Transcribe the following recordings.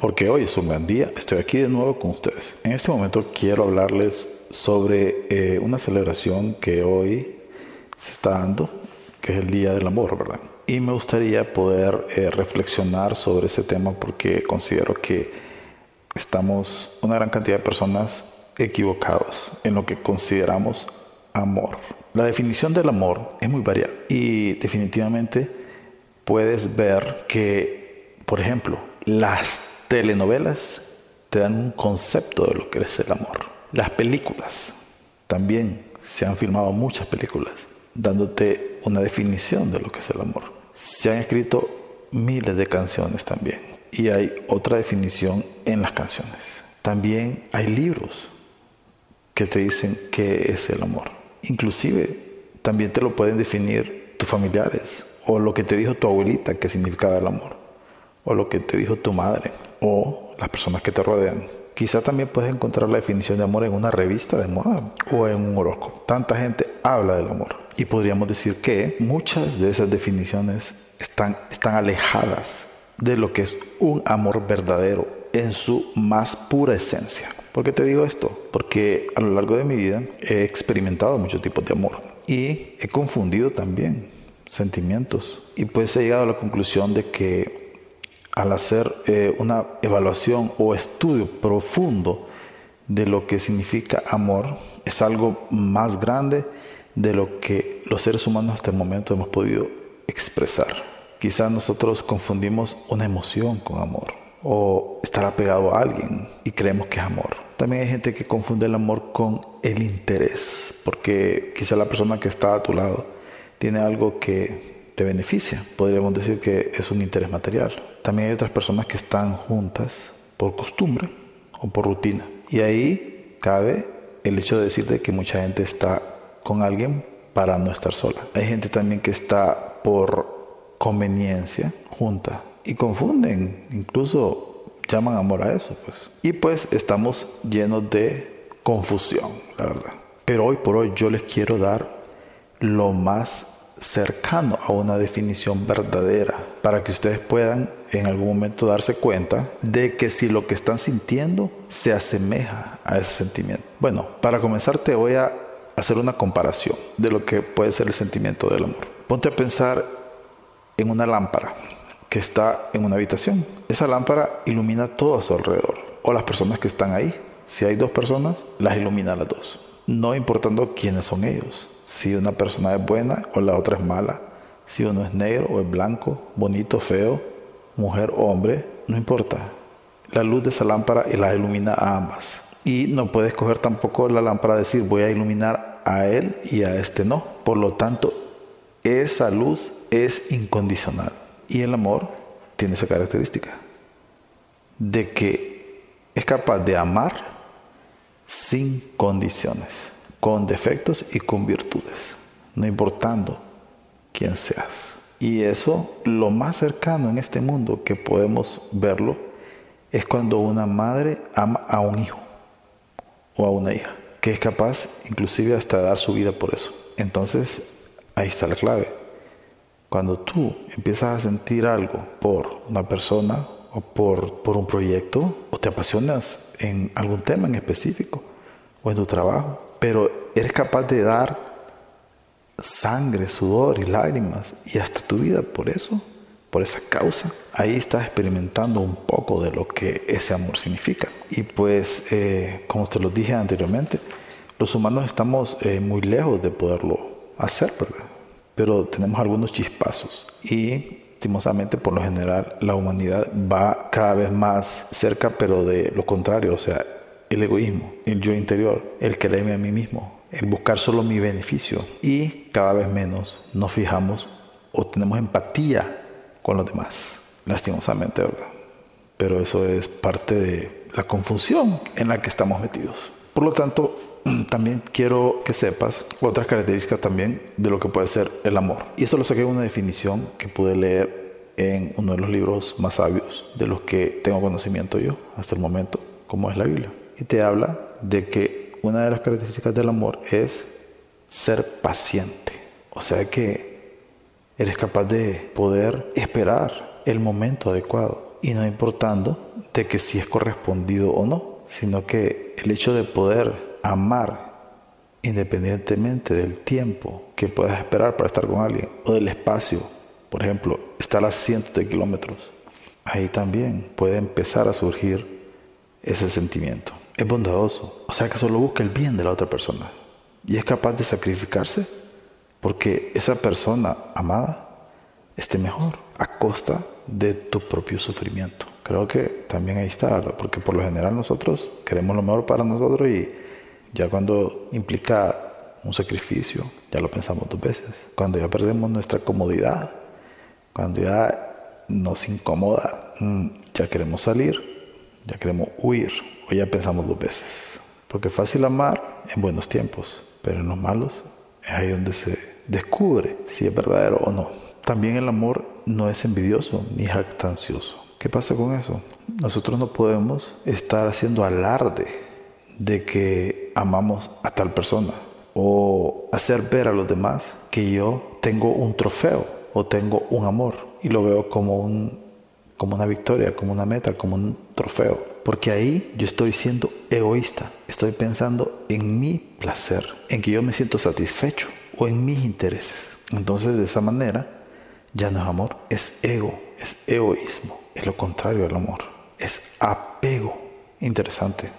porque hoy es un gran día. Estoy aquí de nuevo con ustedes. En este momento quiero hablarles sobre eh, una celebración que hoy se está dando, que es el Día del Amor, ¿verdad? Y me gustaría poder eh, reflexionar sobre ese tema porque considero que estamos una gran cantidad de personas equivocados en lo que consideramos amor. La definición del amor es muy variada y definitivamente puedes ver que, por ejemplo, las telenovelas te dan un concepto de lo que es el amor. Las películas, también se han filmado muchas películas dándote una definición de lo que es el amor. Se han escrito miles de canciones también y hay otra definición en las canciones. También hay libros que te dicen qué es el amor. Inclusive también te lo pueden definir tus familiares o lo que te dijo tu abuelita que significaba el amor o lo que te dijo tu madre o las personas que te rodean. Quizá también puedes encontrar la definición de amor en una revista de moda o en un horóscopo. Tanta gente habla del amor y podríamos decir que muchas de esas definiciones están, están alejadas de lo que es un amor verdadero en su más pura esencia. ¿Por qué te digo esto? Porque a lo largo de mi vida he experimentado muchos tipos de amor y he confundido también sentimientos y pues he llegado a la conclusión de que al hacer eh, una evaluación o estudio profundo de lo que significa amor, es algo más grande de lo que los seres humanos hasta el momento hemos podido expresar. Quizás nosotros confundimos una emoción con amor o estar apegado a alguien y creemos que es amor. También hay gente que confunde el amor con el interés, porque quizá la persona que está a tu lado tiene algo que te beneficia. Podríamos decir que es un interés material. También hay otras personas que están juntas por costumbre o por rutina. Y ahí cabe el hecho de decirte que mucha gente está con alguien para no estar sola. Hay gente también que está por conveniencia junta y confunden, incluso llaman amor a eso, pues. Y pues estamos llenos de confusión, la verdad. Pero hoy por hoy yo les quiero dar lo más cercano a una definición verdadera para que ustedes puedan en algún momento darse cuenta de que si lo que están sintiendo se asemeja a ese sentimiento. Bueno, para comenzar te voy a hacer una comparación de lo que puede ser el sentimiento del amor. Ponte a pensar en una lámpara que está en una habitación. Esa lámpara ilumina todo a su alrededor o las personas que están ahí. Si hay dos personas, las ilumina las dos. No importando quiénes son ellos si una persona es buena o la otra es mala, si uno es negro o es blanco, bonito, feo, mujer o hombre, no importa. La luz de esa lámpara la ilumina a ambas. Y no puedes coger tampoco la lámpara y decir voy a iluminar a él y a este no. Por lo tanto, esa luz es incondicional. Y el amor tiene esa característica de que es capaz de amar sin condiciones con defectos y con virtudes, no importando quién seas. Y eso, lo más cercano en este mundo que podemos verlo, es cuando una madre ama a un hijo o a una hija, que es capaz inclusive hasta dar su vida por eso. Entonces, ahí está la clave. Cuando tú empiezas a sentir algo por una persona o por, por un proyecto, o te apasionas en algún tema en específico, o en tu trabajo, pero eres capaz de dar sangre, sudor y lágrimas y hasta tu vida por eso, por esa causa, ahí estás experimentando un poco de lo que ese amor significa. Y pues, eh, como te lo dije anteriormente, los humanos estamos eh, muy lejos de poderlo hacer, ¿verdad? Pero tenemos algunos chispazos y lastimosamente por lo general la humanidad va cada vez más cerca pero de lo contrario, o sea, el egoísmo, el yo interior, el quererme a mí mismo, el buscar solo mi beneficio y cada vez menos nos fijamos o tenemos empatía con los demás, lastimosamente, ¿verdad? Pero eso es parte de la confusión en la que estamos metidos. Por lo tanto, también quiero que sepas otras características también de lo que puede ser el amor. Y esto lo saqué de una definición que pude leer en uno de los libros más sabios de los que tengo conocimiento yo hasta el momento, como es la Biblia y te habla de que una de las características del amor es ser paciente. O sea que eres capaz de poder esperar el momento adecuado y no importando de que si es correspondido o no, sino que el hecho de poder amar independientemente del tiempo que puedas esperar para estar con alguien o del espacio, por ejemplo, estar a cientos de kilómetros, ahí también puede empezar a surgir ese sentimiento. Es bondadoso, o sea que solo busca el bien de la otra persona y es capaz de sacrificarse porque esa persona amada esté mejor a costa de tu propio sufrimiento. Creo que también ahí está, ¿verdad? Porque por lo general nosotros queremos lo mejor para nosotros y ya cuando implica un sacrificio, ya lo pensamos dos veces. Cuando ya perdemos nuestra comodidad, cuando ya nos incomoda, mm, ya queremos salir, ya queremos huir o ya pensamos dos veces. Porque es fácil amar en buenos tiempos, pero en los malos es ahí donde se descubre si es verdadero o no. También el amor no es envidioso ni jactancioso. ¿Qué pasa con eso? Nosotros no podemos estar haciendo alarde de que amamos a tal persona o hacer ver a los demás que yo tengo un trofeo o tengo un amor y lo veo como un como una victoria, como una meta, como un trofeo, porque ahí yo estoy siendo egoísta, estoy pensando en mi placer, en que yo me siento satisfecho o en mis intereses. Entonces de esa manera ya no es amor, es ego, es egoísmo, es lo contrario del amor, es apego. Interesante,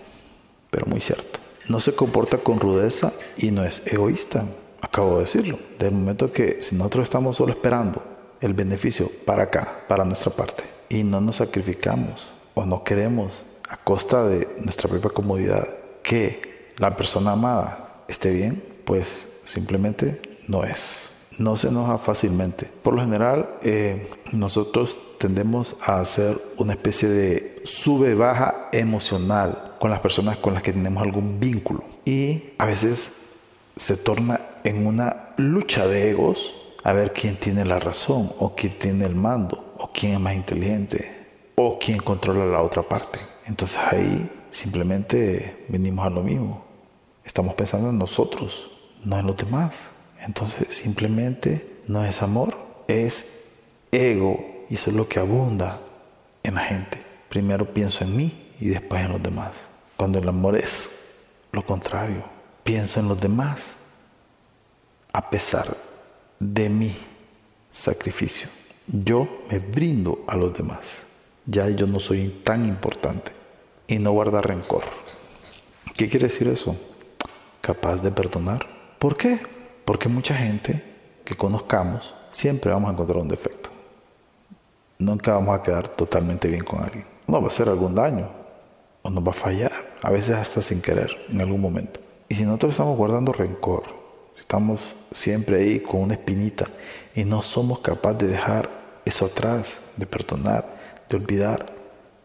pero muy cierto. No se comporta con rudeza y no es egoísta, acabo de decirlo. Del momento que si nosotros estamos solo esperando el beneficio para acá, para nuestra parte, y no nos sacrificamos o no queremos a costa de nuestra propia comodidad que la persona amada esté bien, pues simplemente no es no se enoja fácilmente. Por lo general, eh, nosotros tendemos a hacer una especie de sube-baja emocional con las personas con las que tenemos algún vínculo. Y a veces se torna en una lucha de egos a ver quién tiene la razón o quién tiene el mando o quién es más inteligente o quién controla la otra parte. Entonces ahí simplemente venimos a lo mismo. Estamos pensando en nosotros, no en los demás. Entonces simplemente no es amor, es ego y eso es lo que abunda en la gente. Primero pienso en mí y después en los demás. Cuando el amor es lo contrario, pienso en los demás a pesar de mi sacrificio. Yo me brindo a los demás. Ya yo no soy tan importante y no guarda rencor. ¿Qué quiere decir eso? Capaz de perdonar. ¿Por qué? Porque mucha gente que conozcamos siempre vamos a encontrar un defecto. Nunca vamos a quedar totalmente bien con alguien. Nos va a hacer algún daño o nos va a fallar, a veces hasta sin querer, en algún momento. Y si nosotros estamos guardando rencor, estamos siempre ahí con una espinita y no somos capaces de dejar eso atrás, de perdonar, de olvidar,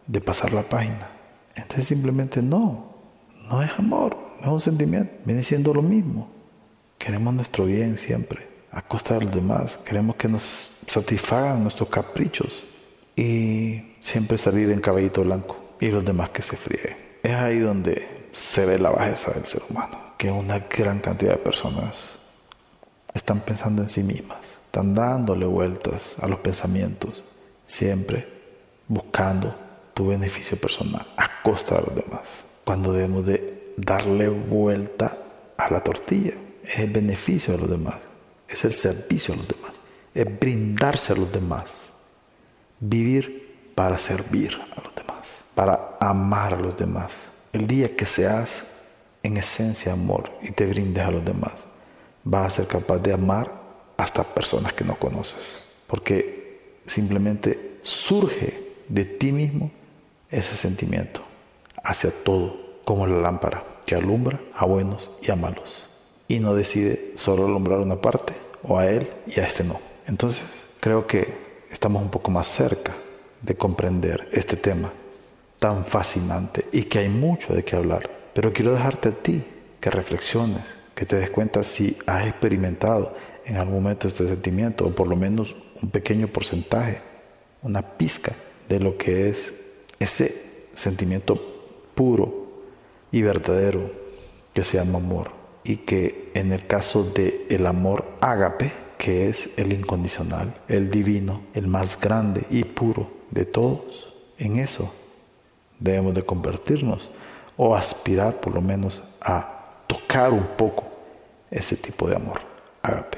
de pasar la página, entonces simplemente no, no es amor, no es un sentimiento, viene siendo lo mismo. Queremos nuestro bien siempre, a costa de los demás. Queremos que nos satisfagan nuestros caprichos y siempre salir en caballito blanco y los demás que se fríen. Es ahí donde se ve la bajeza del ser humano, que una gran cantidad de personas están pensando en sí mismas, están dándole vueltas a los pensamientos, siempre buscando tu beneficio personal a costa de los demás, cuando debemos de darle vuelta a la tortilla es el beneficio a los demás, es el servicio a los demás, es brindarse a los demás, vivir para servir a los demás, para amar a los demás. El día que seas en esencia amor y te brindes a los demás, vas a ser capaz de amar hasta personas que no conoces, porque simplemente surge de ti mismo ese sentimiento hacia todo, como la lámpara que alumbra a buenos y a malos y no decide solo alumbrar una parte o a él y a este no. Entonces creo que estamos un poco más cerca de comprender este tema tan fascinante y que hay mucho de qué hablar. Pero quiero dejarte a ti que reflexiones, que te des cuenta si has experimentado en algún momento este sentimiento o por lo menos un pequeño porcentaje, una pizca de lo que es ese sentimiento puro y verdadero que se llama amor y que en el caso de el amor ágape, que es el incondicional, el divino, el más grande y puro de todos, en eso debemos de convertirnos o aspirar por lo menos a tocar un poco ese tipo de amor. Agape.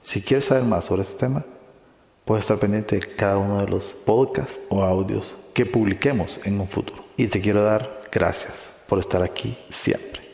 Si quieres saber más sobre este tema, puedes estar pendiente de cada uno de los podcasts o audios que publiquemos en un futuro. Y te quiero dar gracias por estar aquí siempre.